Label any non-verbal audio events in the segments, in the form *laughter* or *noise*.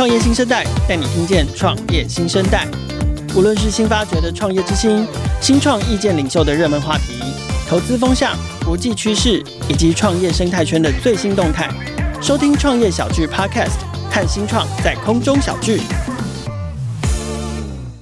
创业新生代带你听见创业新生代，无论是新发掘的创业之星、新创意见领袖的热门话题、投资风向、国际趋势以及创业生态圈的最新动态，收听创业小聚 Podcast，看新创在空中小聚。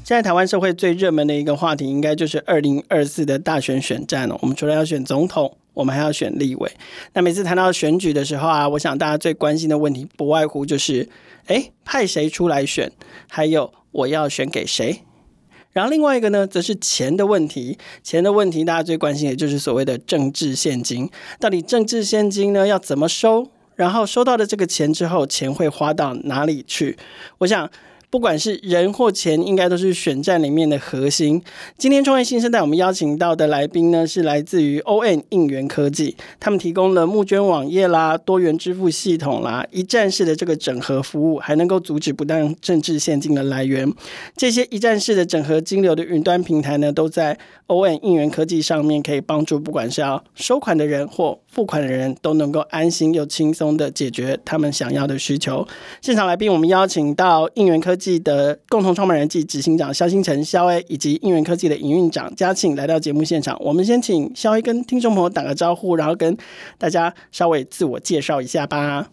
现在台湾社会最热门的一个话题，应该就是二零二四的大选选战了。我们除了要选总统，我们还要选立委。那每次谈到选举的时候啊，我想大家最关心的问题，不外乎就是，诶，派谁出来选？还有我要选给谁？然后另外一个呢，则是钱的问题。钱的问题，大家最关心的就是所谓的政治现金。到底政治现金呢，要怎么收？然后收到的这个钱之后，钱会花到哪里去？我想。不管是人或钱，应该都是选战里面的核心。今天创业新生代，我们邀请到的来宾呢，是来自于 ON 应援科技，他们提供了募捐网页啦、多元支付系统啦、一站式的这个整合服务，还能够阻止不当政治现金的来源。这些一站式的整合金流的云端平台呢，都在 ON 应援科技上面，可以帮助不管是要收款的人或付款的人，都能够安心又轻松的解决他们想要的需求。现场来宾，我们邀请到应援科技的共同创办人暨执行长肖星辰肖 A，以及应援科技的营运长嘉庆来到节目现场。我们先请肖 A 跟听众朋友打个招呼，然后跟大家稍微自我介绍一下吧。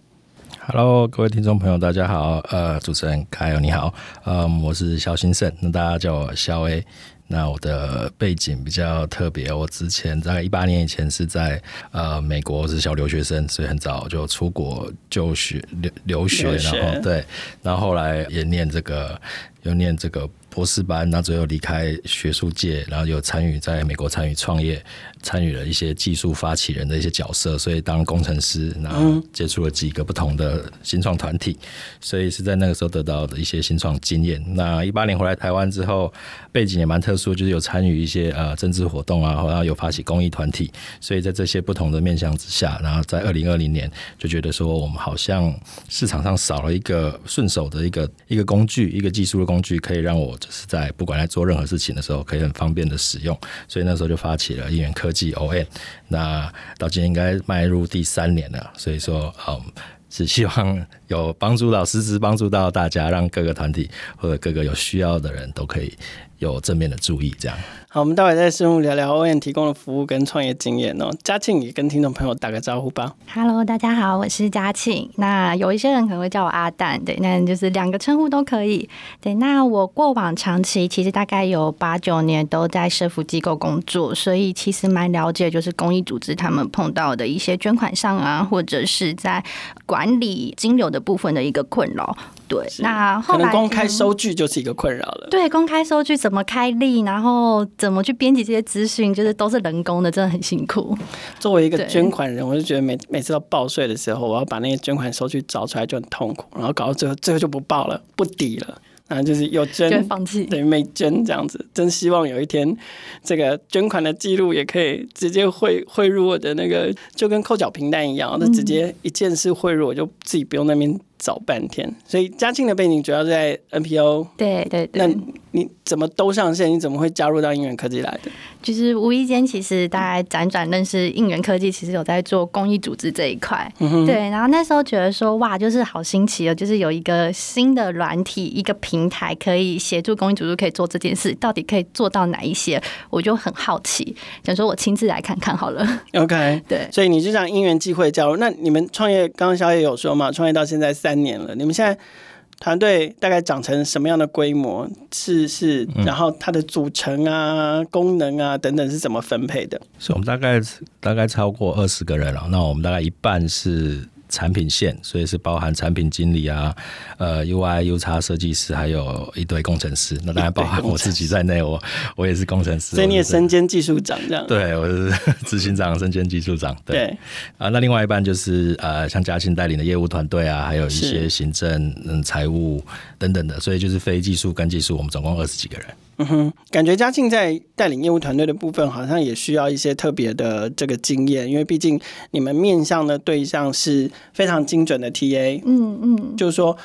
Hello，各位听众朋友，大家好。呃，主持人凯友你好，呃，我是肖兴盛，那大家叫我肖 A。那我的背景比较特别，我之前大概一八年以前是在呃美国是小留学生，所以很早就出国就学留留学，留学然后对，然后后来也念这个，又念这个。博士班，然后最后离开学术界，然后有参与在美国参与创业，参与了一些技术发起人的一些角色，所以当工程师，然后接触了几个不同的新创团体，所以是在那个时候得到的一些新创经验。那一八年回来台湾之后，背景也蛮特殊，就是有参与一些呃政治活动啊，然后有发起公益团体，所以在这些不同的面向之下，然后在二零二零年就觉得说，我们好像市场上少了一个顺手的一个一个工具，一个技术的工具，可以让我。是在不管在做任何事情的时候，可以很方便的使用，所以那时候就发起了应援科技 ON。那到今天应该迈入第三年了，所以说，嗯，只希望有帮助到，实质帮助到大家，让各个团体或者各个有需要的人都可以有正面的注意，这样。好，我们待会再深入聊聊 ON 提供的服务跟创业经验哦。嘉庆也跟听众朋友打个招呼吧。Hello，大家好，我是嘉庆。那有一些人可能会叫我阿蛋，对，那就是两个称呼都可以。对，那我过往长期其实大概有八九年都在社福机构工作，所以其实蛮了解，就是公益组织他们碰到的一些捐款上啊，或者是在管理金流的部分的一个困扰。对，那后来可能公开收据就是一个困扰了。对，公开收据怎么开立，然后怎么去编辑这些资讯，就是都是人工的，真的很辛苦。作为一个捐款人，我就觉得每每次到报税的时候，我要把那些捐款收据找出来就很痛苦，然后搞到最后最后就不报了，不抵了。啊，就是有捐，放弃等于没捐这样子。真希望有一天，这个捐款的记录也可以直接汇汇入我的那个，就跟扣缴凭单一样，那直接一键式汇入，我就自己不用那边找半天。所以嘉庆的背景主要在 NPO，对对对。那你怎么都上线？你怎么会加入到应援科技来的？就是无意间，其实大家辗转认识应援科技，其实有在做公益组织这一块。嗯、对，然后那时候觉得说，哇，就是好新奇哦，就是有一个新的软体，一个平台可以协助公益组织可以做这件事，到底可以做到哪一些？我就很好奇，想说我亲自来看看好了。OK，对，所以你就这样因缘际会加入。那你们创业，刚刚小野有说嘛，创业到现在三年了，你们现在。团队大概长成什么样的规模？是是，然后它的组成啊、嗯、功能啊等等是怎么分配的？是我们大概大概超过二十个人了。那我们大概一半是。产品线，所以是包含产品经理啊，呃，UI、UX 设计师，还有一堆工程师。那当然包含我自己在内，我我也是工程师。所以你也身兼技术长这样？对，我是 *laughs* 执行长，身兼技术长。对，对啊，那另外一半就是呃，像嘉庆带领的业务团队啊，还有一些行政、嗯，财务等等的，所以就是非技术跟技术，我们总共二十几个人。嗯哼，感觉嘉庆在带领业务团队的部分，好像也需要一些特别的这个经验，因为毕竟你们面向的对象是非常精准的 TA。嗯嗯，就是说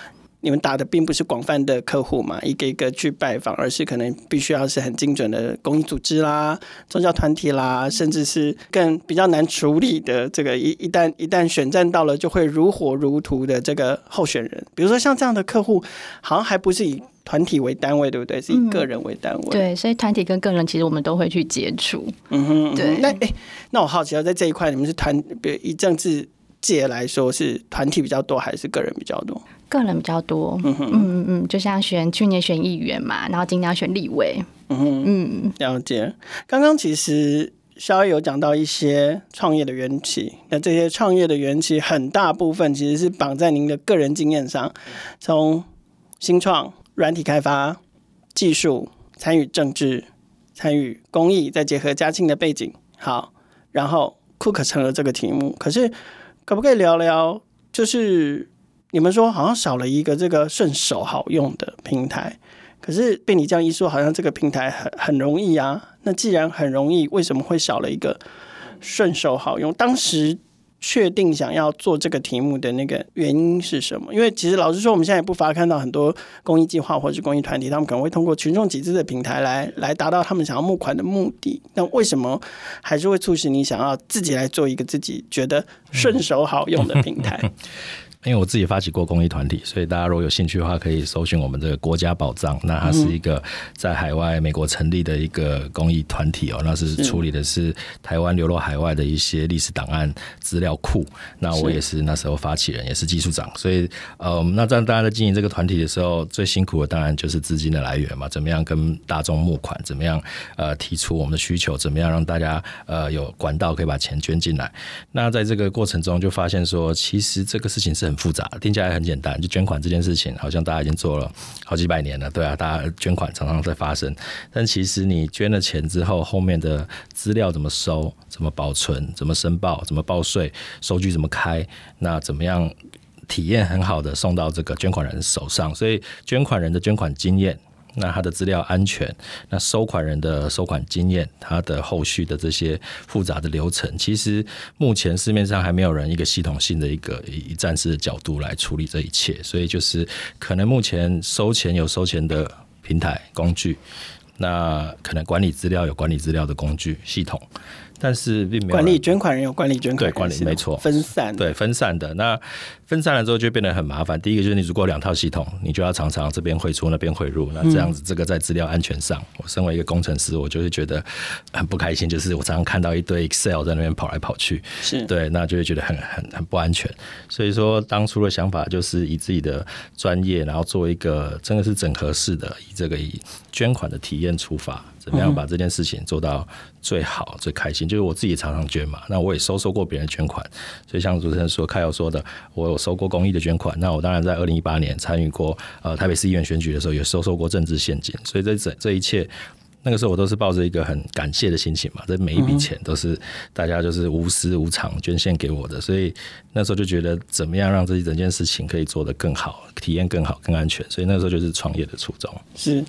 你们打的并不是广泛的客户嘛，一个一个去拜访，而是可能必须要是很精准的公益组织啦、宗教团体啦，甚至是更比较难处理的这个一一旦一旦选战到了就会如火如荼的这个候选人，比如说像这样的客户，好像还不是以团体为单位，对不对？是以个人为单位。嗯、对，所以团体跟个人其实我们都会去接触。嗯哼，对。那哎，那我好奇，要在这一块，你们是团，比如以政治界来说，是团体比较多还是个人比较多？个人比较多，嗯哼嗯嗯嗯，就像选去年选议员嘛，然后今年要选立委，嗯哼嗯，了解。刚刚其实稍微有讲到一些创业的缘起，那这些创业的缘起很大部分其实是绑在您的个人经验上，从新创、软体开发、技术、参与政治、参与公益，再结合嘉庆的背景，好，然后 Cook 成了这个题目。可是可不可以聊聊，就是？你们说好像少了一个这个顺手好用的平台，可是被你这样一说，好像这个平台很很容易啊。那既然很容易，为什么会少了一个顺手好用？当时确定想要做这个题目的那个原因是什么？因为其实老实说，我们现在也不乏看到很多公益计划或者是公益团体，他们可能会通过群众集资的平台来来达到他们想要募款的目的。那为什么还是会促使你想要自己来做一个自己觉得顺手好用的平台？*laughs* 因为我自己发起过公益团体，所以大家如果有兴趣的话，可以搜寻我们这个国家宝藏。那它是一个在海外美国成立的一个公益团体哦，那是处理的是台湾流落海外的一些历史档案资料库。那我也是那时候发起人，也是技术长。所以，呃，那在大家在经营这个团体的时候，最辛苦的当然就是资金的来源嘛，怎么样跟大众募款，怎么样呃提出我们的需求，怎么样让大家呃有管道可以把钱捐进来。那在这个过程中就发现说，其实这个事情是。很复杂，听起来很简单，就捐款这件事情，好像大家已经做了好几百年了，对啊，大家捐款常常在发生，但其实你捐了钱之后，后面的资料怎么收、怎么保存、怎么申报、怎么报税、收据怎么开，那怎么样体验很好的送到这个捐款人手上，所以捐款人的捐款经验。那他的资料安全，那收款人的收款经验，他的后续的这些复杂的流程，其实目前市面上还没有人一个系统性的一个一站式的角度来处理这一切，所以就是可能目前收钱有收钱的平台工具，那可能管理资料有管理资料的工具系统。但是并没有管理捐款人有管理捐款管理没错，分散对分散的。那分散了之后就变得很麻烦。第一个就是你如果两套系统，你就要常常这边汇出那边汇入，那这样子这个在资料安全上，我身为一个工程师，我就会觉得很不开心。就是我常常看到一堆 Excel 在那边跑来跑去，是对，那就会觉得很很很不安全。所以说当初的想法就是以自己的专业，然后做一个真的是整合式的，以这个以捐款的体验出发。怎么样把这件事情做到最好、最开心？就是我自己常常捐嘛，那我也收收过别人捐款，所以像主持人说、开友说的，我有收过公益的捐款。那我当然在二零一八年参与过呃台北市议员选举的时候，也收受过政治献金。所以这这这一切，那个时候我都是抱着一个很感谢的心情嘛。这每一笔钱都是大家就是无私无偿捐献给我的，所以那时候就觉得怎么样让这一整件事情可以做得更好，体验更好、更安全。所以那时候就是创业的初衷。是，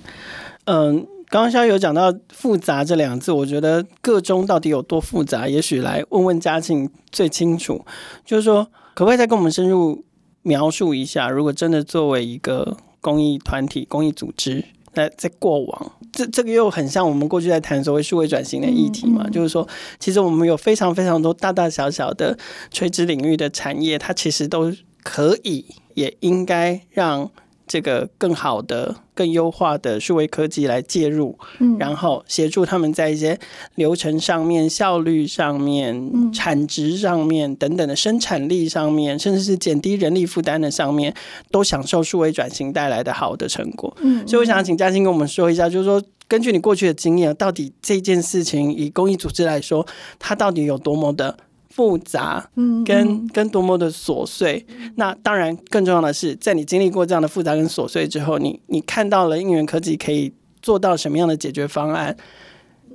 嗯。刚刚肖有讲到复杂这两个字，我觉得个中到底有多复杂，也许来问问嘉庆最清楚。就是说，可不可以再跟我们深入描述一下，如果真的作为一个公益团体、公益组织，那在过往，这这个又很像我们过去在谈所谓数位转型的议题嘛？就是说，其实我们有非常非常多大大小小的垂直领域的产业，它其实都可以，也应该让。这个更好的、更优化的数位科技来介入，嗯，然后协助他们在一些流程上面、效率上面、产值上面等等的生产力上面，甚至是减低人力负担的上面，都享受数位转型带来的好的成果。嗯，所以我想请嘉欣跟我们说一下，就是说，根据你过去的经验，到底这件事情以公益组织来说，它到底有多么的？复杂，跟，跟跟多么的琐碎。那当然，更重要的是，在你经历过这样的复杂跟琐碎之后，你你看到了应援科技可以做到什么样的解决方案。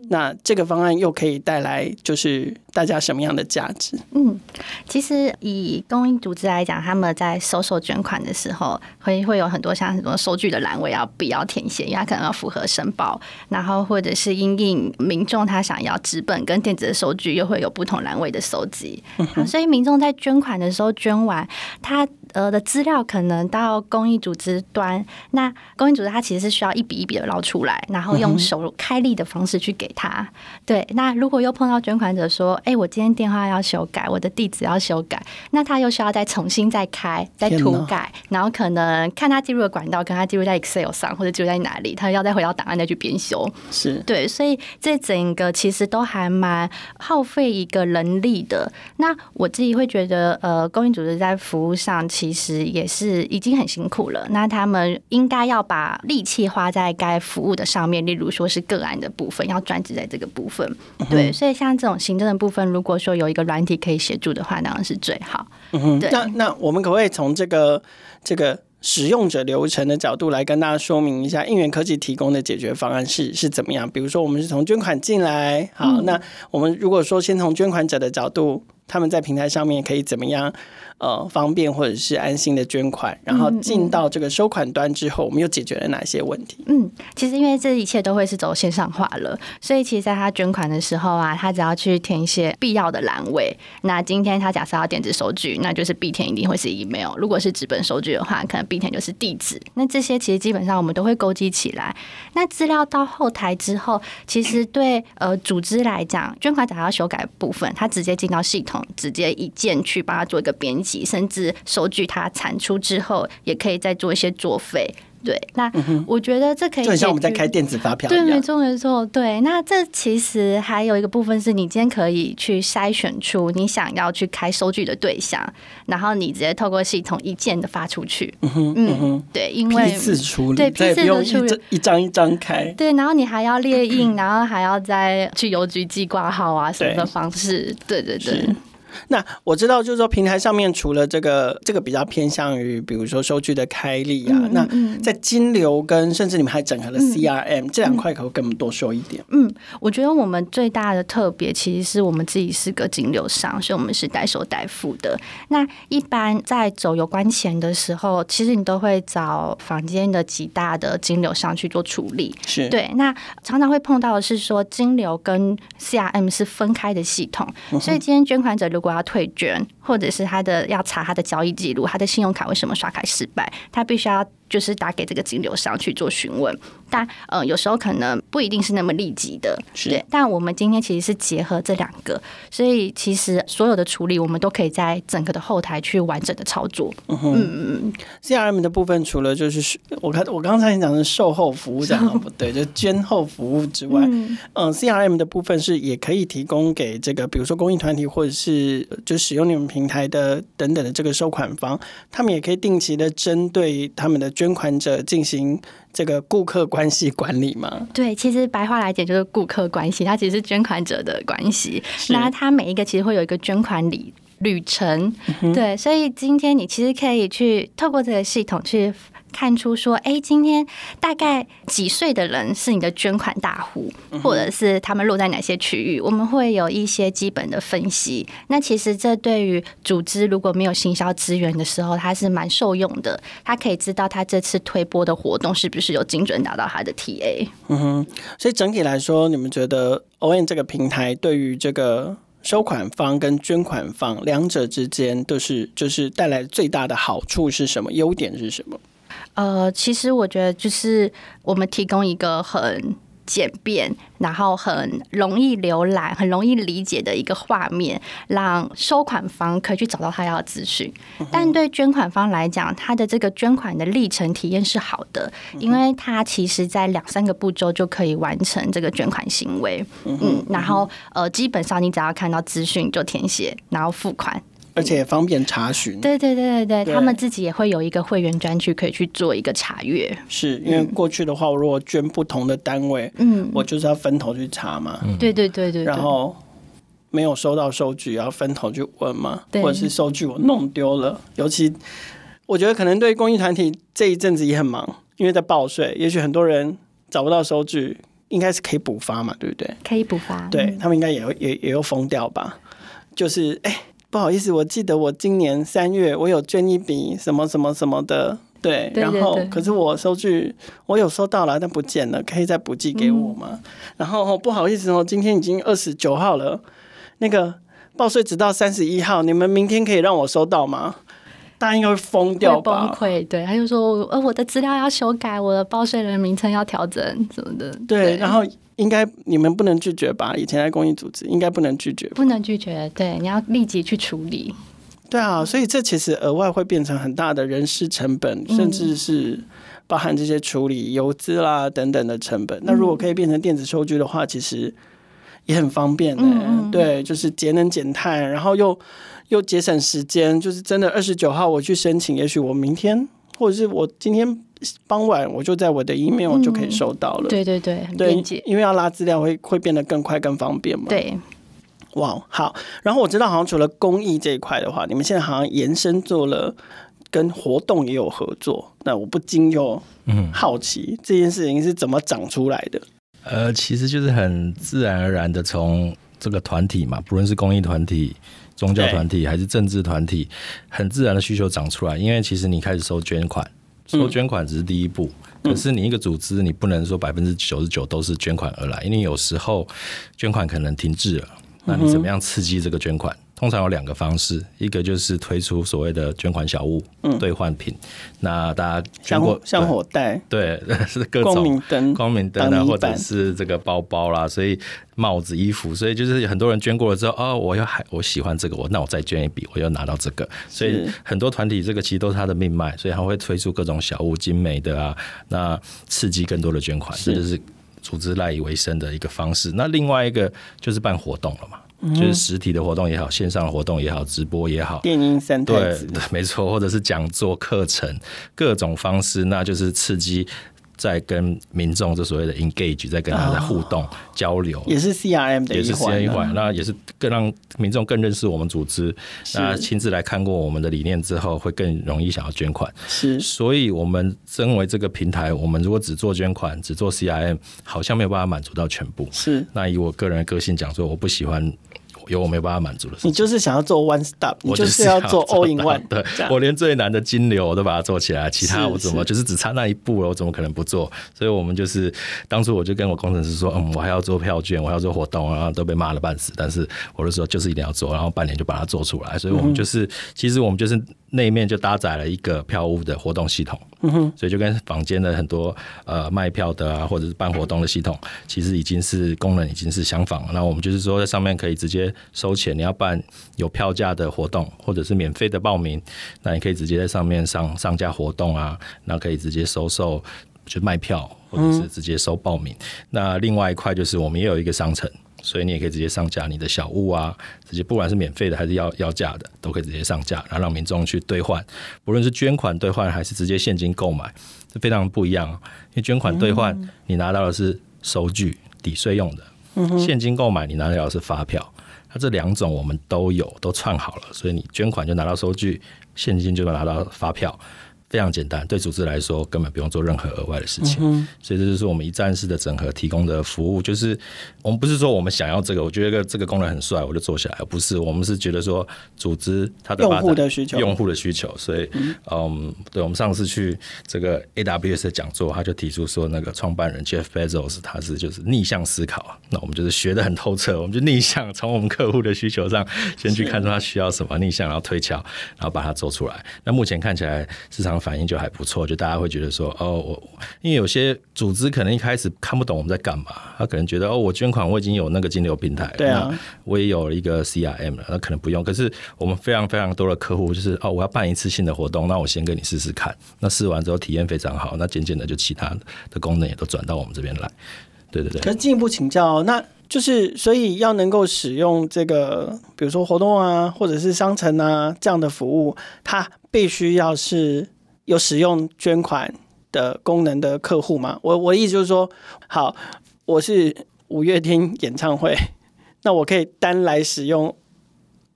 那这个方案又可以带来就是大家什么样的价值？嗯，其实以公益组织来讲，他们在收受捐款的时候，会会有很多像很多收据的栏位要必要填写，因为它可能要符合申报，然后或者是因应民众他想要纸本跟电子的收据，又会有不同栏位的收集。嗯、所以民众在捐款的时候捐完，他呃的资料可能到公益组织端，那公益组织它其实是需要一笔一笔的捞出来，然后用手开立的方式去给他。嗯、对，那如果又碰到捐款者说，哎、欸，我今天电话要修改，我的地址要修改，那他又需要再重新再开再涂改，然后可能看他记录的管道，跟他记录在 Excel 上或者记录在哪里，他要再回到档案再去编修。是对，所以这整个其实都还蛮耗费一个人力的。那我自己会觉得，呃，公益组织在服务上其实也是已经很辛苦了。那他们应该要把力气花在该服务的上面，例如说是个案的部分，要专职在这个部分。对，所以像这种行政的部分，如果说有一个软体可以协助的话，当然是最好。嗯哼，对。那那我们可不可以从这个这个使用者流程的角度来跟大家说明一下，应援科技提供的解决方案是是怎么样？比如说，我们是从捐款进来，好，那我们如果说先从捐款者的角度。他们在平台上面可以怎么样？呃，方便或者是安心的捐款，然后进到这个收款端之后，我们又解决了哪些问题？嗯，其实因为这一切都会是走线上化了，所以其实在他捐款的时候啊，他只要去填一些必要的栏位。那今天他假设要电子收据，那就是必填一定会是 email；如果是纸本收据的话，可能必填就是地址。那这些其实基本上我们都会勾稽起来。那资料到后台之后，其实对呃组织来讲，捐款者要修改部分，他直接进到系统，直接一键去帮他做一个编辑。甚至收据它产出之后，也可以再做一些作废。对，那我觉得这可以就像我们在开电子发票。对，没错，没错。对，那这其实还有一个部分是你今天可以去筛选出你想要去开收据的对象，然后你直接透过系统一键的发出去。嗯哼，嗯哼，对，因为批次处理，对，批次的处理，一张一张开。对，然后你还要列印，然后还要再去邮局寄挂号啊什么的方式。对，对，对。那我知道，就是说平台上面除了这个，这个比较偏向于，比如说收据的开立啊，嗯嗯嗯，那在金流跟甚至你们还整合了 CRM、嗯、这两块，可不可以跟我们多说一点？嗯，我觉得我们最大的特别，其实是我们自己是个金流商，所以我们是代收代付的。那一般在走有关钱的时候，其实你都会找房间的几大的金流商去做处理。是对。那常常会碰到的是说，金流跟 CRM 是分开的系统，嗯、所以今天捐款者如果我要退卷，或者是他的要查他的交易记录，他的信用卡为什么刷卡失败？他必须要。就是打给这个金流商去做询问，但呃有时候可能不一定是那么立即的，是对。但我们今天其实是结合这两个，所以其实所有的处理我们都可以在整个的后台去完整的操作。嗯嗯嗯。CRM 的部分除了就是我看我刚才讲的售后服务这样 *laughs* 不对，就捐后服务之外，嗯，嗯，CRM 的部分是也可以提供给这个比如说公益团体或者是就使用你们平台的等等的这个收款方，他们也可以定期的针对他们的。捐款者进行这个顾客关系管理吗？对，其实白话来讲就是顾客关系，它其实是捐款者的关系。那它每一个其实会有一个捐款旅旅程，嗯，对，所以今天你其实可以去透过这个系统去。看出说，哎，今天大概几岁的人是你的捐款大户，或者是他们落在哪些区域？我们会有一些基本的分析。那其实这对于组织如果没有行销资源的时候，它是蛮受用的。他可以知道他这次推播的活动是不是有精准达到他的 TA。嗯哼，所以整体来说，你们觉得 ON 这个平台对于这个收款方跟捐款方两者之间都是就是带来最大的好处是什么？优点是什么？呃，其实我觉得就是我们提供一个很简便，然后很容易浏览、很容易理解的一个画面，让收款方可以去找到他要的资讯。但对捐款方来讲，他的这个捐款的历程体验是好的，因为他其实在两三个步骤就可以完成这个捐款行为。嗯，然后呃，基本上你只要看到资讯就填写，然后付款。而且也方便查询。对对对对对，他们自己也会有一个会员专区，可以去做一个查阅。是因为过去的话，我如果捐不同的单位，嗯，我就是要分头去查嘛。对对对对。然后没有收到收据，要分头去问嘛。或者是收据我弄丢了，尤其我觉得可能对公益团体这一阵子也很忙，因为在报税，也许很多人找不到收据，应该是可以补发嘛，对不对？可以补发。对他们应该也会也也有疯掉吧？就是哎。不好意思，我记得我今年三月我有捐一笔什么什么什么的，对，对对对，然后可是我收据我有收到了，但不见了，可以再补寄给我吗？嗯、然后不好意思哦，今天已经二十九号了，那个报税直到三十一号，你们明天可以让我收到吗？大家应该会疯掉吧？崩溃，对，他就说，呃，我的资料要修改，我的报税人名称要调整什么的。对，对然后应该你们不能拒绝吧？以前在公益组织应该不能拒绝，不能拒绝，对，你要立即去处理。对啊，所以这其实额外会变成很大的人事成本，嗯、甚至是包含这些处理邮资啦等等的成本。那如果可以变成电子收据的话，其实也很方便的、欸。嗯、对，就是节能减碳，然后又又节省时间。就是真的二十九号我去申请，也许我明天或者是我今天傍晚我就在我的 email 就可以收到了。嗯、对对对，很便捷，因为要拉资料会会变得更快更方便嘛。对。哇，wow, 好。然后我知道，好像除了公益这一块的话，你们现在好像延伸做了跟活动也有合作。那我不禁又嗯好奇，嗯、这件事情是怎么长出来的？呃，其实就是很自然而然的从这个团体嘛，不论是公益团体、宗教团体还是政治团体，很自然的需求长出来。因为其实你开始收捐款，收捐款只是第一步，嗯、可是你一个组织，你不能说百分之九十九都是捐款而来，因为有时候捐款可能停滞了。那你怎么样刺激这个捐款？通常有两个方式，一个就是推出所谓的捐款小物、兑换、嗯、品。那大家捐过像火袋，对，是各种光明灯、光明灯啊，或者是这个包包啦，所以帽子、衣服，所以就是很多人捐过了之后，哦，我又还我喜欢这个，我那我再捐一笔，我又拿到这个。所以很多团体这个其实都是他的命脉，所以他会推出各种小物、精美的啊，那刺激更多的捐款，这就是。组织赖以为生的一个方式。那另外一个就是办活动了嘛，就是实体的活动也好，线上的活动也好，直播也好，电音三太子，对，对，没错，或者是讲座、课程，各种方式，那就是刺激。在跟民众这所谓的 engage，在跟他在互动、哦、交流，也是 CRM 的一环，也是 CRM 一环。那也是更让民众更认识我们组织，那亲自来看过我们的理念之后，会更容易想要捐款。是，所以我们身为这个平台，我们如果只做捐款，只做 CRM，好像没有办法满足到全部。是，那以我个人的个性讲说，我不喜欢。有我没有办法满足的事情，你就是想要做 one stop，你就是要做 all in one。对，我连最难的金流我都把它做起来，其他我怎么就是只差那一步了，我怎么可能不做？所以我们就是当初我就跟我工程师说，嗯，我还要做票券，我还要做活动，然后都被骂了半死。但是我就说就是一定要做，然后半年就把它做出来。所以我们就是，嗯、其实我们就是那面就搭载了一个票务的活动系统。嗯，所以就跟房间的很多呃卖票的啊，或者是办活动的系统，其实已经是功能已经是相仿。那我们就是说在上面可以直接收钱，你要办有票价的活动，或者是免费的报名，那你可以直接在上面上上架活动啊，那可以直接收售就卖票，或者是直接收报名。那另外一块就是我们也有一个商城。所以你也可以直接上架你的小物啊，直接不管是免费的还是要要价的，都可以直接上架，然后让民众去兑换，不论是捐款兑换还是直接现金购买，这非常不一样。因为捐款兑换，你拿到的是收据抵税用的；现金购买，你拿到的是发票。那这两种我们都有，都串好了，所以你捐款就拿到收据，现金就能拿到发票。非常简单，对组织来说根本不用做任何额外的事情，嗯、所以这就是我们一站式的整合提供的服务。就是我们不是说我们想要这个，我觉得这个功能很帅，我就做下来，不是。我们是觉得说组织它的用户的需求，用户的需求。所以，嗯，嗯，对，我们上次去这个 AWS 的讲座，他就提出说，那个创办人 Jeff Bezos 他是就是逆向思考。那我们就是学的很透彻，我们就逆向从我们客户的需求上先去看出他需要什么，逆向然后推敲，然后把它做出来。那目前看起来市场。反应就还不错，就大家会觉得说，哦，我因为有些组织可能一开始看不懂我们在干嘛，他可能觉得，哦，我捐款我已经有那个金流平台，对啊，我也有一个 CRM 了，那可能不用。可是我们非常非常多的客户就是，哦，我要办一次性的活动，那我先跟你试试看，那试完之后体验非常好，那渐渐的就其他的功能也都转到我们这边来，对对对。可是进一步请教，那就是所以要能够使用这个，比如说活动啊，或者是商城啊这样的服务，它必须要是。有使用捐款的功能的客户吗？我我的意思就是说，好，我是五月天演唱会，那我可以单来使用。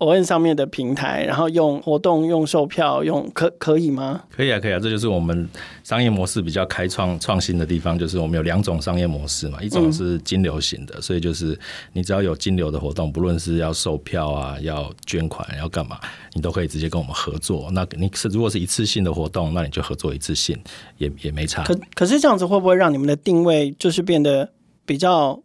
ON 上面的平台，然后用活动、用售票、用可可以吗？可以啊，可以啊，这就是我们商业模式比较开创创新的地方，就是我们有两种商业模式嘛，一种是金流型的，嗯、所以就是你只要有金流的活动，不论是要售票啊、要捐款、要干嘛，你都可以直接跟我们合作。那你是如果是一次性的活动，那你就合作一次性，也也没差。可可是这样子会不会让你们的定位就是变得比较？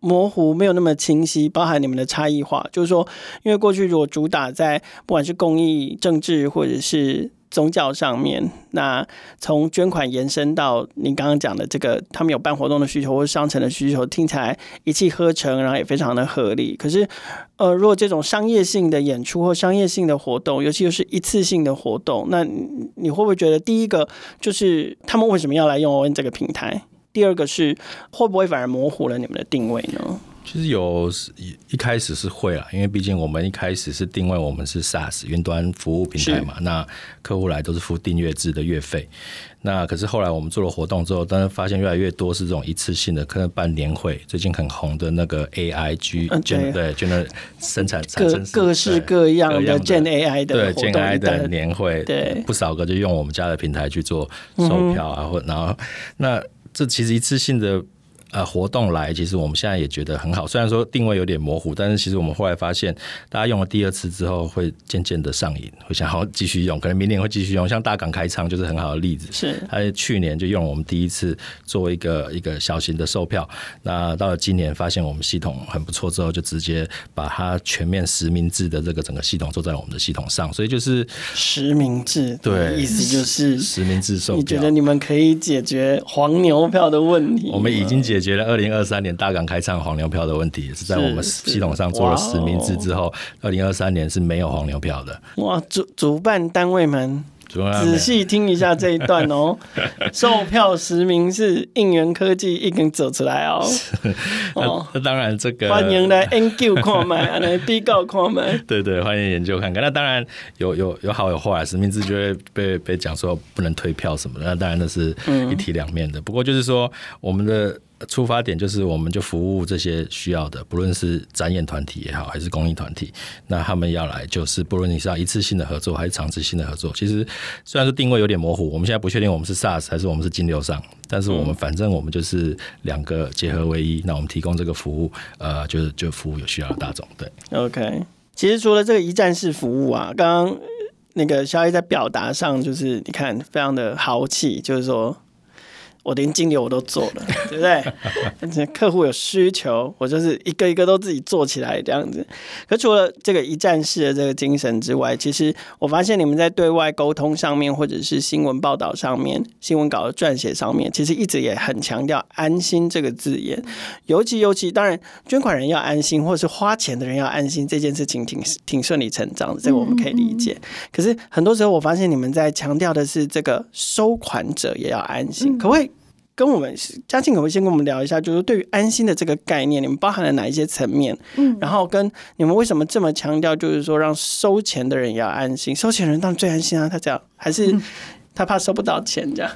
模糊，没有那么清晰，包含你们的差异化，就是说，因为过去如果主打在不管是公益、政治或者是宗教上面，那从捐款延伸到你刚刚讲的这个，他们有办活动的需求或者商城的需求，听起来一气呵成，然后也非常的合理。可是，呃，如果这种商业性的演出或商业性的活动，尤其又是一次性的活动，那你会不会觉得，第一个就是他们为什么要来用 ON 这个平台？第二个是会不会反而模糊了你们的定位呢？其实有一一开始是会啦，因为毕竟我们一开始是定位我们是 SaaS 云端服务平台嘛，那客户来都是付订阅制的月费。那可是后来我们做了活动之后，当然发现越来越多是这种一次性的，可能办年会，最近很红的那个 AIG，对对，就那生产各各式各样的 Gen AI 的对 AI 的年会，对，不少个就用我们家的平台去做售票啊，或然后那这其实一次性的。呃，活动来，其实我们现在也觉得很好。虽然说定位有点模糊，但是其实我们后来发现，大家用了第二次之后，会渐渐的上瘾，会想要继续用，可能明年会继续用。像大港开仓就是很好的例子，是，他去年就用了我们第一次作为一个一个小型的售票，那到了今年发现我们系统很不错之后，就直接把它全面实名制的这个整个系统做在我们的系统上，所以就是实名制，对，意思就是实名制售票。你觉得你们可以解决黄牛票的问题？我们已经解决。觉得二零二三年大港开唱黄牛票的问题，是在我们系统上做了实名制之后，二零二三年是没有黄牛票的。哇，主主办单位们，仔细听一下这一段哦，*laughs* 售票实名是，应援科技一根走出来哦。*laughs* 哦，那当然这个欢迎来研究看卖，*laughs* 来比较看卖。对对，欢迎研究看看。那当然有有有好有坏，实名制就会被被讲说不能退票什么的，那当然那是一体两面的。不过就是说我们的。出发点就是，我们就服务这些需要的，不论是展演团体也好，还是公益团体，那他们要来，就是不论你是要一次性的合作，还是长期性的合作。其实虽然说定位有点模糊，我们现在不确定我们是 SaaS 还是我们是金流商，但是我们反正我们就是两个结合为一。那我们提供这个服务，呃，就是就服务有需要的大众。对，*laughs* OK。其实除了这个一站式服务啊，刚刚那个小艾在表达上，就是你看非常的豪气，就是说。我连金流我都做了，对不对？*laughs* 而且客户有需求，我就是一个一个都自己做起来这样子。可除了这个一站式的这个精神之外，其实我发现你们在对外沟通上面，或者是新闻报道上面、新闻稿的撰写上面，其实一直也很强调“安心”这个字眼。尤其尤其，当然捐款人要安心，或者是花钱的人要安心，这件事情挺挺顺理成章的，这个我们可以理解。可是很多时候，我发现你们在强调的是这个收款者也要安心，可不可以？跟我们嘉庆可不可以先跟我们聊一下，就是对于安心的这个概念，你们包含了哪一些层面？嗯，然后跟你们为什么这么强调，就是说让收钱的人也要安心，收钱人当然最安心啊，他这样还是他怕收不到钱这样？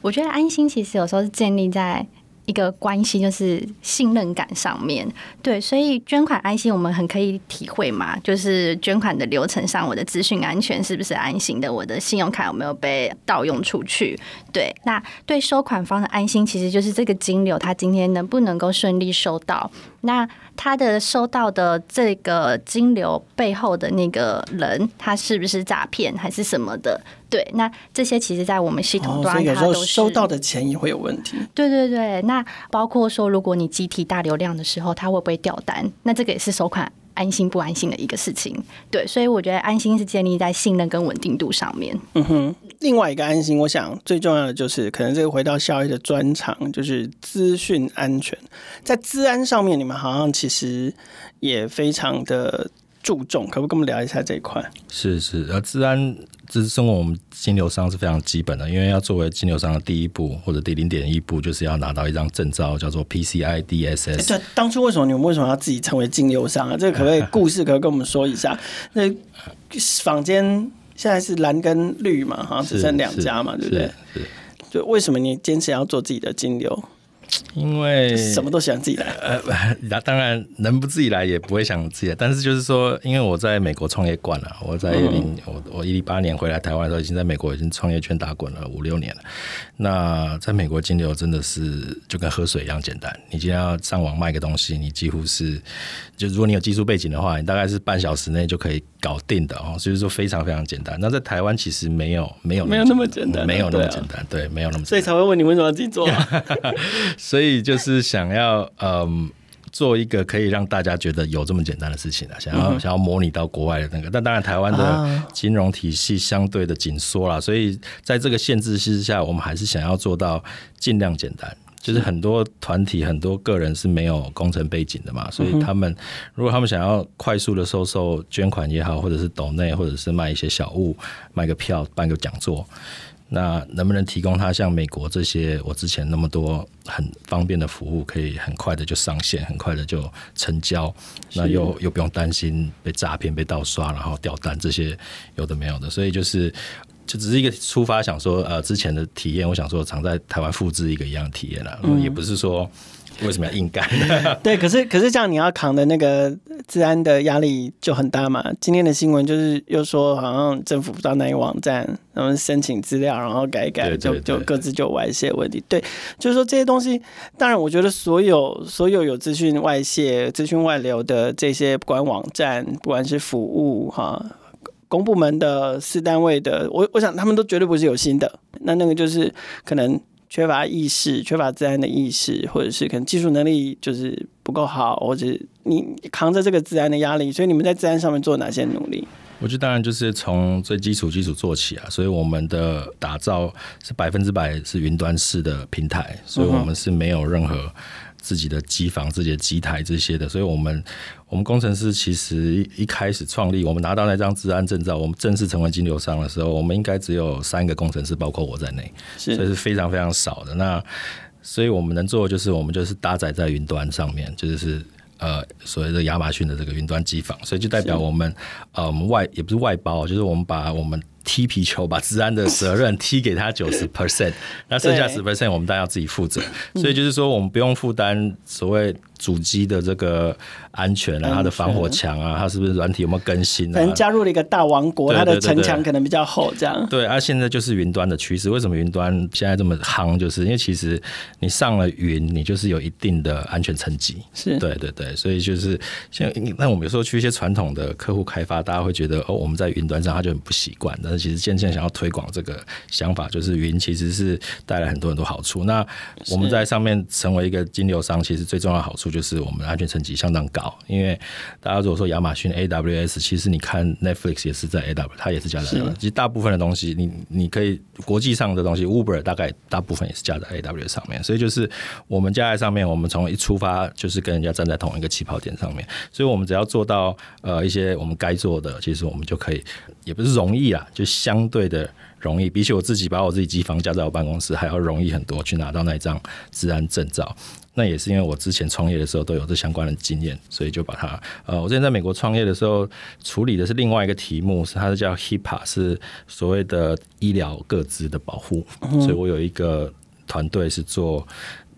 我觉得安心其实有时候是建立在。一个关系就是信任感上面对，所以捐款安心，我们很可以体会嘛。就是捐款的流程上，我的资讯安全是不是安心的？我的信用卡有没有被盗用出去？对，那对收款方的安心，其实就是这个金流，他今天能不能够顺利收到？那他的收到的这个金流背后的那个人，他是不是诈骗还是什么的？对，那这些其实，在我们系统端，他都收到的钱也会有问题。对对对，那包括说，如果你集体大流量的时候，它会不会掉单？那这个也是收款安心不安心的一个事情。对，所以我觉得安心是建立在信任跟稳定度上面。嗯哼，另外一个安心，我想最重要的就是，可能这个回到校医的专长，就是资讯安全。在资安上面，你们好像其实也非常的注重，可不可以跟我们聊一下这一块？是是，呃，资安。这是生活我们金流商是非常基本的，因为要作为金流商的第一步或者第零点一步，就是要拿到一张证照，叫做 PCI DSS。对，当初为什么你们为什么要自己成为金流商啊？这个可不可以故事可以跟我们说一下？*laughs* 那坊间现在是蓝跟绿嘛，好像只剩两家嘛，对不对？是。就为什么你坚持要做自己的金流？*tsk* 因为什么都想自己来，呃，*laughs* 当然能不自己来也不会想自己来。但是就是说，因为我在美国创业惯了，我在零我我一八年回来台湾的时候，已经在美国已经创业圈打滚了五六年了。那在美国金流真的是就跟喝水一样简单。你今天要上网卖个东西，你几乎是就如果你有技术背景的话，你大概是半小时内就可以搞定的哦。所以说非常非常简单。那在台湾其实没有没有没有那么简单，没有那么简单，对，没有那么所以才会问你为什么要自己做。*laughs* 所以就是想要，嗯，做一个可以让大家觉得有这么简单的事情啊，想要、嗯、想要模拟到国外的那个，但当然台湾的金融体系相对的紧缩了，所以在这个限制之下，我们还是想要做到尽量简单。就是很多团体、很多个人是没有工程背景的嘛，所以他们如果他们想要快速的收受捐款也好，或者是抖内，或者是卖一些小物、卖个票、办个讲座，那能不能提供他像美国这些我之前那么多很方便的服务，可以很快的就上线，很快的就成交，那又又不用担心被诈骗、被盗刷，然后掉单这些有的没有的，所以就是。就只是一个出发，想说呃之前的体验，我想说常在台湾复制一个一样的体验了，嗯，也不是说为什么要硬干。*laughs* 对，可是可是这样你要扛的那个治安的压力就很大嘛。今天的新闻就是又说好像政府不知道哪一个网站，然后申请资料，然后改一改，就就各自就外泄问题。对，就是说这些东西，当然我觉得所有所有有资讯外泄、资讯外流的这些，不管网站，不管是服务哈。公部门的私单位的，我我想他们都绝对不是有心的，那那个就是可能缺乏意识，缺乏自然的意识，或者是可能技术能力就是不够好，或者你扛着这个自然的压力，所以你们在自然上面做哪些努力？我觉得当然就是从最基础基础做起啊，所以我们的打造是百分之百是云端式的平台，所以我们是没有任何。自己的机房、自己的机台这些的，所以我们我们工程师其实一开始创立，我们拿到那张治安证照，我们正式成为金流商的时候，我们应该只有三个工程师，包括我在内，所以是非常非常少的。那所以我们能做的就是，我们就是搭载在云端上面，就是呃所谓的亚马逊的这个云端机房，所以就代表我们呃我们外也不是外包，就是我们把我们。踢皮球，把治安的责任踢给他九十 percent，那剩下十 percent 我们大家要自己负责。所以就是说，我们不用负担所谓主机的这个安全啊，它的防火墙啊，它是不是软体有没有更新啊？可能加入了一个大王国，它的城墙可能比较厚，这样。对啊，现在就是云端的趋势。为什么云端现在这么夯？就是因为其实你上了云，你就是有一定的安全层级。是，对对对，所以就是像那我们有时候去一些传统的客户开发，大家会觉得哦，我们在云端上他就很不习惯，但是其实渐渐想要推广这个想法，就是云其实是带来很多很多好处。那我们在上面成为一个金流商，其实最重要的好处。就是我们的安全层级相当高，因为大家如果说亚马逊 AWS，其实你看 Netflix 也是在 A W，它也是加在 AWS。其实大部分的东西，你你可以国际上的东西，Uber 大概大部分也是加在 AWS 上面。所以就是我们加在上面，我们从一出发就是跟人家站在同一个起跑点上面。所以我们只要做到呃一些我们该做的，其实我们就可以，也不是容易啊，就相对的容易，比起我自己把我自己机房加在我办公室还要容易很多，去拿到那一张治安证照。那也是因为我之前创业的时候都有这相关的经验，所以就把它呃，我之前在美国创业的时候处理的是另外一个题目，是它是叫 HIPAA，是所谓的医疗各资的保护，所以我有一个团队是做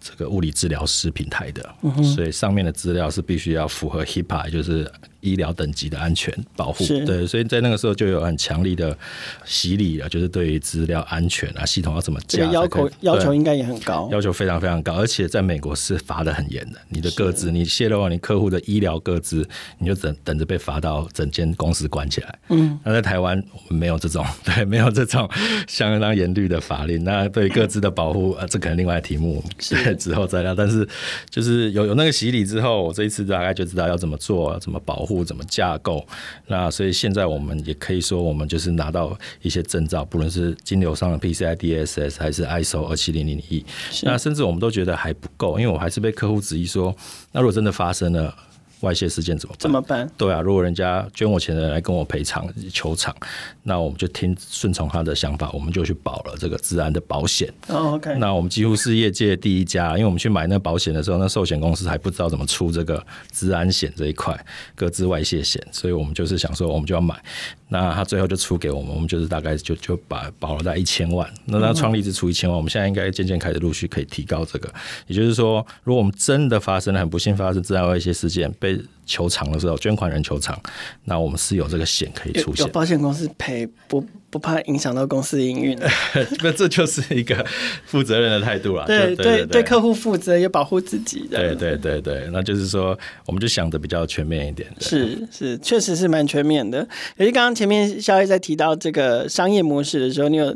这个物理治疗师平台的，所以上面的资料是必须要符合 HIPAA，就是。医疗等级的安全保护，对，所以在那个时候就有很强力的洗礼了，就是对于资料安全啊，系统要怎么架，这要求要求应该也很高，要求非常非常高，而且在美国是罚的很严的。你的个资，你泄露了你客户的医疗个资，你就等等着被罚到整间公司关起来。嗯，那在台湾我们没有这种，*laughs* 对，没有这种 *laughs* 相当严厉的法令。那对于个资的保护，呃，这可能另外题目，是 *laughs* 之后再聊。但是就是有有那个洗礼之后，我这一次大概就知道要怎么做，要怎么保护。怎么架构？那所以现在我们也可以说，我们就是拿到一些证照，不论是金流上的 PCI DSS 还是 ISO 二七零零一，那甚至我们都觉得还不够，因为我还是被客户质疑说，那如果真的发生了。外泄事件怎么办？怎么办？对啊，如果人家捐我钱的人来跟我赔偿球场，那我们就听顺从他的想法，我们就去保了这个治安的保险。哦，OK。那我们几乎是业界第一家，因为我们去买那保险的时候，那寿险公司还不知道怎么出这个治安险这一块，各自外泄险，所以我们就是想说，我们就要买。那他最后就出给我们，我们就是大概就就把保了在一千万。那他创立只出一千万，我们现在应该渐渐开始陆续可以提高这个。也就是说，如果我们真的发生了很不幸发生治安外泄事件，被求偿的时候，捐款人求偿，那我们是有这个险可以出现。有保险公司赔，不不怕影响到公司营运的。*laughs* 那这就是一个负责任的态度了。*laughs* 对对对，对，客户负责，也保护自己的。对对对对，那就是说，我们就想的比较全面一点。是是，确实是蛮全面的。尤其刚刚前面肖毅在提到这个商业模式的时候，你有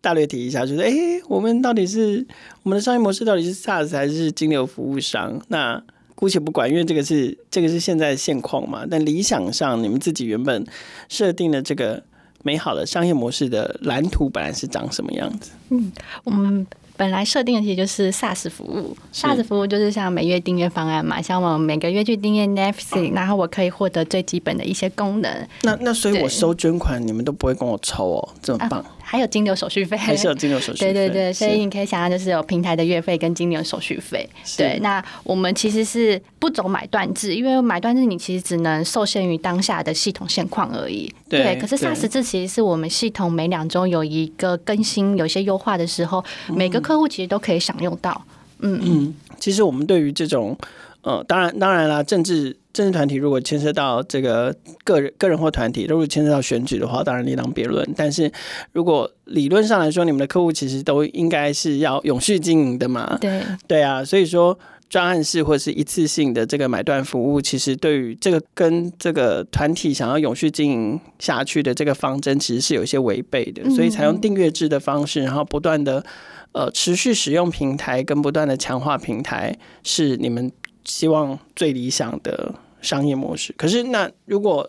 大略提一下，就是哎，我们到底是我们的商业模式到底是 SaaS 还是金流服务商？那姑且不管，因为这个是这个是现在现况嘛。但理想上，你们自己原本设定的这个美好的商业模式的蓝图，本来是长什么样子？嗯，我们。本来设定的其实就是 SaaS 服务，SaaS 服务就是像每月订阅方案嘛，像我们每个月去订阅 Netflix，然后我可以获得最基本的一些功能。那那所以我收捐款，你们都不会跟我抽哦，这么棒。啊还有金流手续费，还是有金流手续费。对对对，所以你可以想象，就是有平台的月费跟金流手续费。对，那我们其实是不走买断制，因为买断制你其实只能受限于当下的系统现况而已。对，对可是 SaaS 制其实是我们系统每两周有一个更新，有一些优化的时候，每个客户其实都可以享用到。嗯嗯，其实我们对于这种。呃，当然，当然啦。政治政治团体如果牵涉到这个个人、个人或团体，如果牵涉到选举的话，当然另当别论。但是如果理论上来说，你们的客户其实都应该是要永续经营的嘛？对，对啊。所以说，专案式或是一次性的这个买断服务，其实对于这个跟这个团体想要永续经营下去的这个方针，其实是有一些违背的。所以采用订阅制的方式，然后不断的呃持续使用平台，跟不断的强化平台，是你们。希望最理想的商业模式。可是，那如果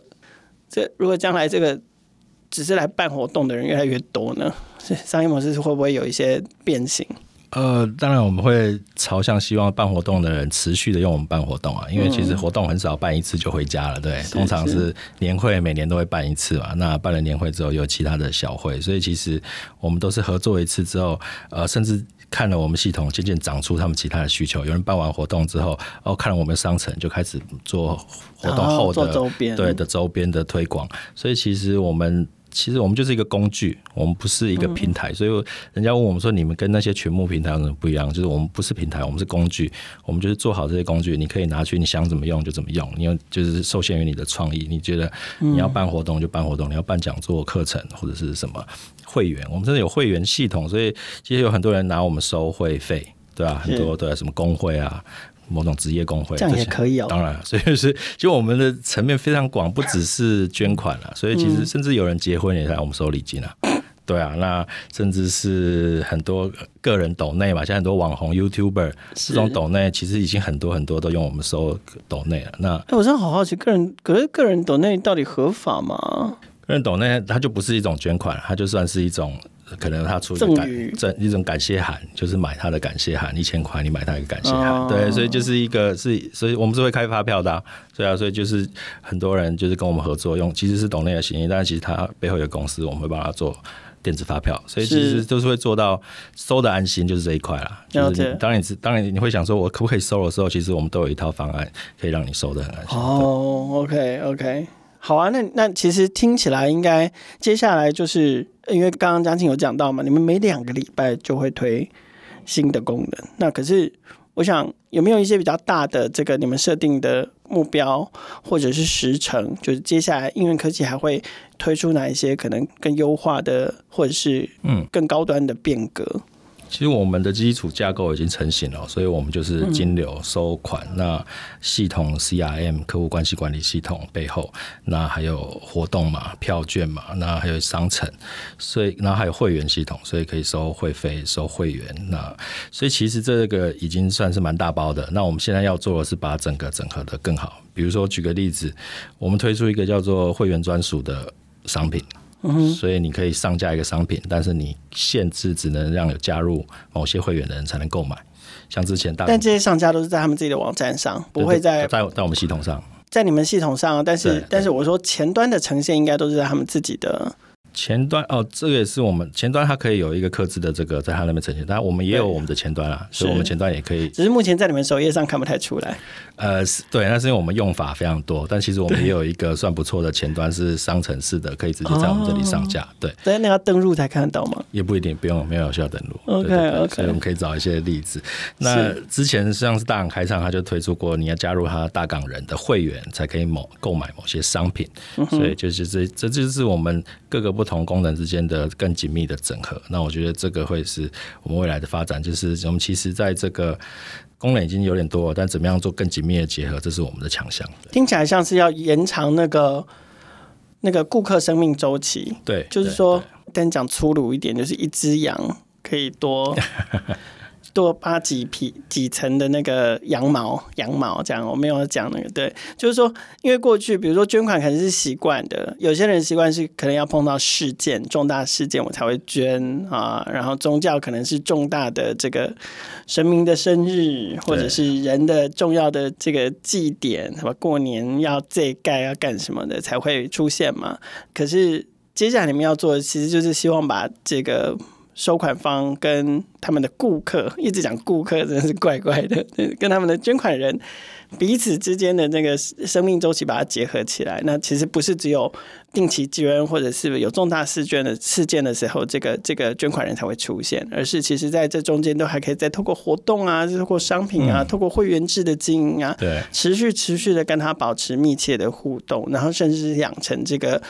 这如果将来这个只是来办活动的人越来越多呢？*laughs* 商业模式会不会有一些变形？呃，当然我们会朝向希望办活动的人持续的用我们办活动啊，因为其实活动很少办一次就回家了，对，嗯、通常是年会每年都会办一次嘛。那办了年会之后，有其他的小会，所以其实我们都是合作一次之后，呃，甚至。看了我们系统渐渐长出他们其他的需求，有人办完活动之后，哦，看了我们商城就开始做活动后的周边，对的周边的推广，所以其实我们。其实我们就是一个工具，我们不是一个平台，所以人家问我们说，你们跟那些群募平台有什么不一样？就是我们不是平台，我们是工具，我们就是做好这些工具，你可以拿去，你想怎么用就怎么用，你就是受限于你的创意。你觉得你要办活动就办活动，你要办讲座课程或者是什么会员，我们真的有会员系统，所以其实有很多人拿我们收会费，对吧？很多对什么工会啊。某种职业工会，这样也可以哦。当然，*laughs* 所以是就我们的层面非常广，不只是捐款了。所以其实甚至有人结婚也在我们收礼金啊。*laughs* 对啊，那甚至是很多个人抖内嘛，像很多网红 YouTuber 这种抖内，其实已经很多很多都用我们收抖内了。那哎，我真的好好奇，个人可是个人抖内到底合法吗？个人抖内它就不是一种捐款，它就算是一种。可能他出一个感赠一种感谢函，就是买他的感谢函，一千块你买他一个感谢函，哦，对，所以就是一个是，所以我们是会开发票的，啊，对啊，所以就是很多人就是跟我们合作用，其实是懂内的协议，但是其实他背后有公司，我们会帮他做电子发票，所以其实都是会做到收的安心，就是这一块啦。就是当然你当然你会想说，我可不可以收的时候，其实我们都有一套方案可以让你收的很安心。哦，OK OK。好啊，那那其实听起来应该接下来就是因为刚刚嘉庆有讲到嘛，你们每两个礼拜就会推新的功能。那可是我想有没有一些比较大的这个你们设定的目标或者是时程？就是接下来应用科技还会推出哪一些可能更优化的或者是嗯更高端的变革？嗯其实我们的基础架构已经成型了，所以我们就是金流收款，嗯、那系统 CRM 客户关系管理系统背后，那还有活动嘛，票券嘛，那还有商城，所以然后还有会员系统，所以可以收会费、收会员。那所以其实这个已经算是蛮大包的。那我们现在要做的是把整个整合的更好。比如说举个例子，我们推出一个叫做会员专属的商品。所以你可以上架一个商品，但是你限制只能让有加入某些会员的人才能购买。像之前大，但这些上架都是在他们自己的网站上，不会在在在我们系统上，在你们系统上。但是但是我说前端的呈现应该都是在他们自己的。前端哦，这个也是我们前端，它可以有一个客制的这个在它那边呈现，但我们也有我们的前端啊，所以我们前端也可以。只是目前在你们首页上看不太出来。呃，对，那是因为我们用法非常多，但其实我们也有一个算不错的前端是商城式的，可以直接在我们这里上架。哦、对，对，那要登录才看得到吗？也不一定，不用，没有需要登录。OK 对对对 OK，所以我们可以找一些例子。那之前像是大港开唱，他就推出过，你要加入他大港人的会员才可以某购买某些商品，嗯、所以就是这这就是我们各个不同功能之间。的更紧密的整合，那我觉得这个会是我们未来的发展。就是我们其实在这个功能已经有点多了，但怎么样做更紧密的结合，这是我们的强项。听起来像是要延长那个那个顾客生命周期。对，就是说，但讲粗鲁一点，就是一只羊可以多 *laughs* *laughs* *laughs* 多扒几皮几层的那个羊毛，羊毛这样，我没有讲那个，对，就是说，因为过去比如说捐款可能是习惯的，有些人习惯是可能要碰到事件，重大事件我才会捐啊，然后宗教可能是重大的这个神明的生日，或者是人的重要的这个祭典，什么过年要这盖要干什么的才会出现嘛。可是接下来你们要做的，其实就是希望把这个。收款方跟他们的顾客一直讲顾客，真的是怪怪的。*laughs* 跟他们的捐款人彼此之间的那个生命周期把它结合起来，那其实不是只有定期捐或者是有重大事捐的事件的时候，这个这个捐款人才会出现，而是其实在这中间都还可以再透过活动啊，透过商品啊，透过会员制的经营啊，对，持续持续的跟他保持密切的互动，然后甚至是养成这个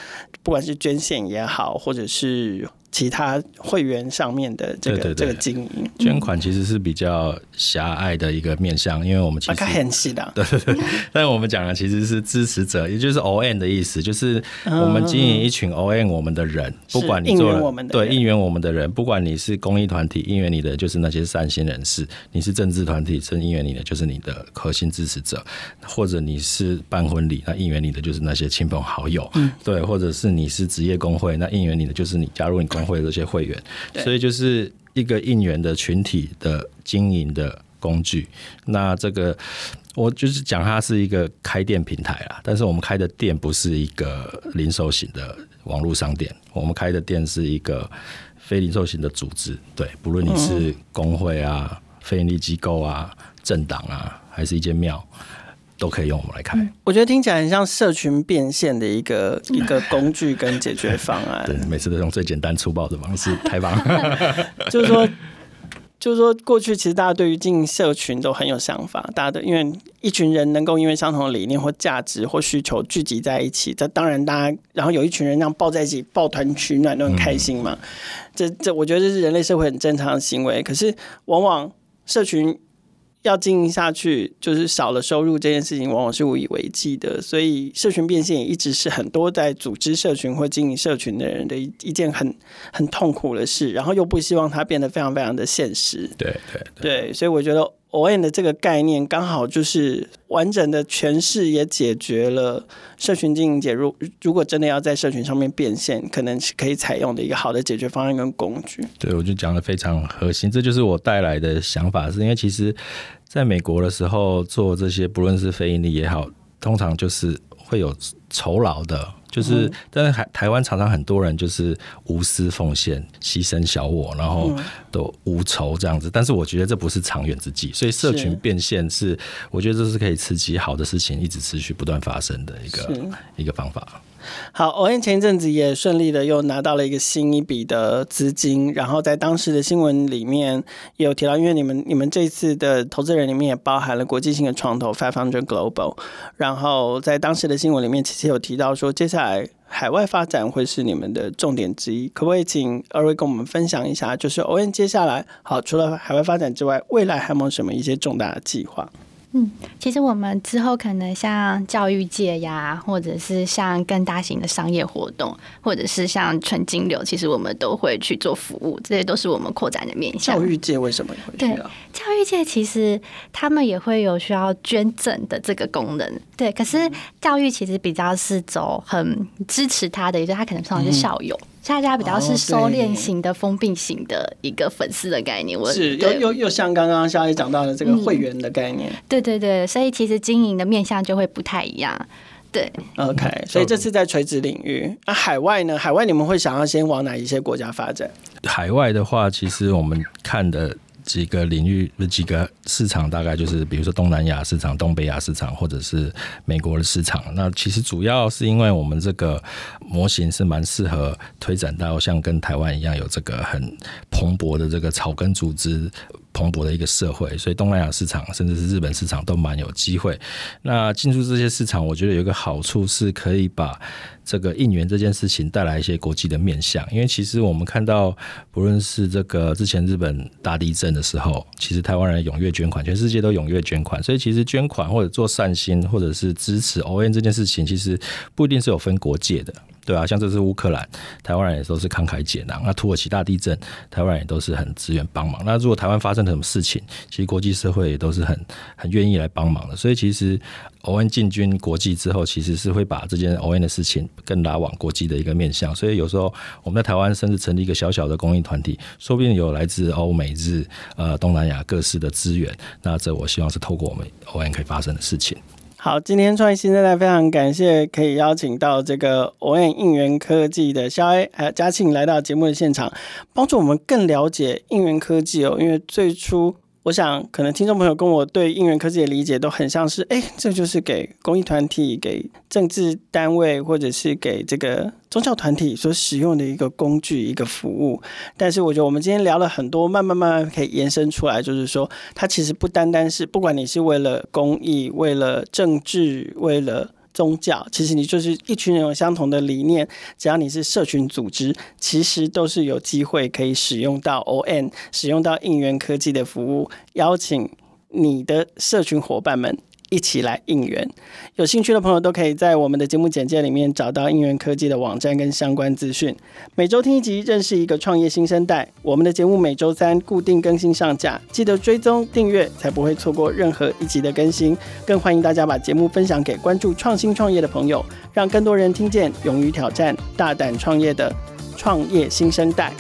不管是捐献也好，或者是。其他会员上面的这个这个经营。捐款其实是比较狭隘的一个面向，因为我们其实很细的，对 *laughs* 对对。*laughs* 但我们讲的其实是支持者，也就是 O N 的意思，就是我们经营一群 O N 我们的人，嗯、不管你做了对应援我们的人，不管你是公益团体应援你的，就是那些善心人士；你是政治团体，是应援你的，就是你的核心支持者；或者你是办婚礼，那应援你的就是那些亲朋好友，嗯，对；或者是你是职业工会，那应援你的就是你加入你工。会这些会员，所以就是一个应援的群体的经营的工具。那这个我就是讲，它是一个开店平台啦。但是我们开的店不是一个零售型的网络商店，我们开的店是一个非零售型的组织。对，不论你是工会啊、非营利机构啊、政党啊，还是一间庙。都可以用我们来开，我觉得听起来很像社群变现的一个 *laughs* 一个工具跟解决方案。对，每次都用最简单粗暴的方式开放。*laughs* 就是说，就是说，过去其实大家对于经营社群都很有想法，大家都因为一群人能够因为相同的理念或价值或需求聚集在一起，这当然大家然后有一群人这样抱在一起抱团取暖都很开心嘛。嗯、这这我觉得这是人类社会很正常的行为。可是往往社群。要经营下去，就是少了收入这件事情，往往是无以为继的。所以，社群变现也一直是很多在组织社群或经营社群的人的一一件很很痛苦的事。然后又不希望它变得非常非常的现实。对对对，对，所以我觉得 OM 的这个概念刚好就是完整的诠释，也解决了社群经营者如如果真的要在社群上面变现，可能是可以采用的一个好的解决方案跟工具。对，我就讲的非常核心，这就是我带来的想法，是因为其实。在美国的时候做这些，不论是非营利也好，通常就是会有酬劳的，就是、嗯、但是台台湾常常很多人就是无私奉献、牺牲小我，然后都无仇这样子。但是我觉得这不是长远之计，所以社群变现，是我觉得这是可以刺激好的事情一直持续不断发生的一个一个方法。好欧燕前一阵子也顺利的又拿到了一个新一笔的资金，然后在当时的新闻里面也有提到，因为你们你们这次的投资人里面也包含了国际性的创投 Five Hundred Global，然后在当时的新闻里面其实有提到说，接下来海外发展会是你们的重点之一，可不可以请二位跟我们分享一下，就是欧燕接下来好，除了海外发展之外，未来还有没有什么一些重大的计划？嗯，其实我们之后可能像教育界呀，或者是像更大型的商业活动，或者是像纯金流，其实我们都会去做服务，这些都是我们扩展的面向。教育界为什么会需要？对，教育界其实他们也会有需要捐赠的这个功能。对，可是教育其实比较是走很支持他的，也就是他可能通常是校友。嗯大家比较是收敛型的、封闭型的一个粉丝的概念，我是又又又像刚刚肖 A 讲到的这个会员的概念，对对对，所以其实经营的面向就会不太一样，对。OK，所以这次在垂直领域，那海外呢？海外你们会想要先往哪一些国家发展？海外的话，其实我们看的。几个领域的几个市场，大概就是比如说东南亚市场、东北亚市场，或者是美国的市场。那其实主要是因为我们这个模型是蛮适合推展到像跟台湾一样有这个很蓬勃的这个草根组织。蓬勃的一个社会，所以东南亚市场甚至是日本市场都蛮有机会。那进入这些市场，我觉得有一个好处是可以把这个应援这件事情带来一些国际的面向。因为其实我们看到，不论是这个之前日本大地震的时候，其实台湾人踊跃捐款，全世界都踊跃捐款。所以其实捐款或者做善心或者是支持 OM 这件事情，其实不一定是有分国界的。对啊，像这次乌克兰，台湾人也都是慷慨解囊。那土耳其大地震，台湾人也都是很支援帮忙。那如果台湾发生了什么事情，其实国际社会也都是很很愿意来帮忙的。所以其实 ON 进军国际之后，其实是会把这件 ON 的事情更拉往国际的一个面向。所以有时候我们在台湾甚至成立一个小小的公益团体，说不定有来自欧美日呃东南亚各式的资源。那这我希望是透过我们 ON 可以发生的事情。好，今天创业新生代非常感谢可以邀请到这个我燕应援科技的肖 A 还有嘉庆来到节目的现场，帮助我们更了解应援科技哦。因为最初。我想，可能听众朋友跟我对应援科技的理解都很像是，哎，这就是给公益团体、给政治单位或者是给这个宗教团体所使用的一个工具、一个服务。但是，我觉得我们今天聊了很多，慢慢慢慢可以延伸出来，就是说，它其实不单单是，不管你是为了公益、为了政治、为了。宗教其实你就是一群人有相同的理念，只要你是社群组织，其实都是有机会可以使用到 ON，使用到应援科技的服务，邀请你的社群伙伴们。一起来应援，有兴趣的朋友都可以在我们的节目简介里面找到应援科技的网站跟相关资讯。每周听一集，认识一个创业新生代。我们的节目每周三固定更新上架，记得追踪订阅，才不会错过任何一集的更新。更欢迎大家把节目分享给关注创新创业的朋友，让更多人听见勇于挑战、大胆创业的创业新生代。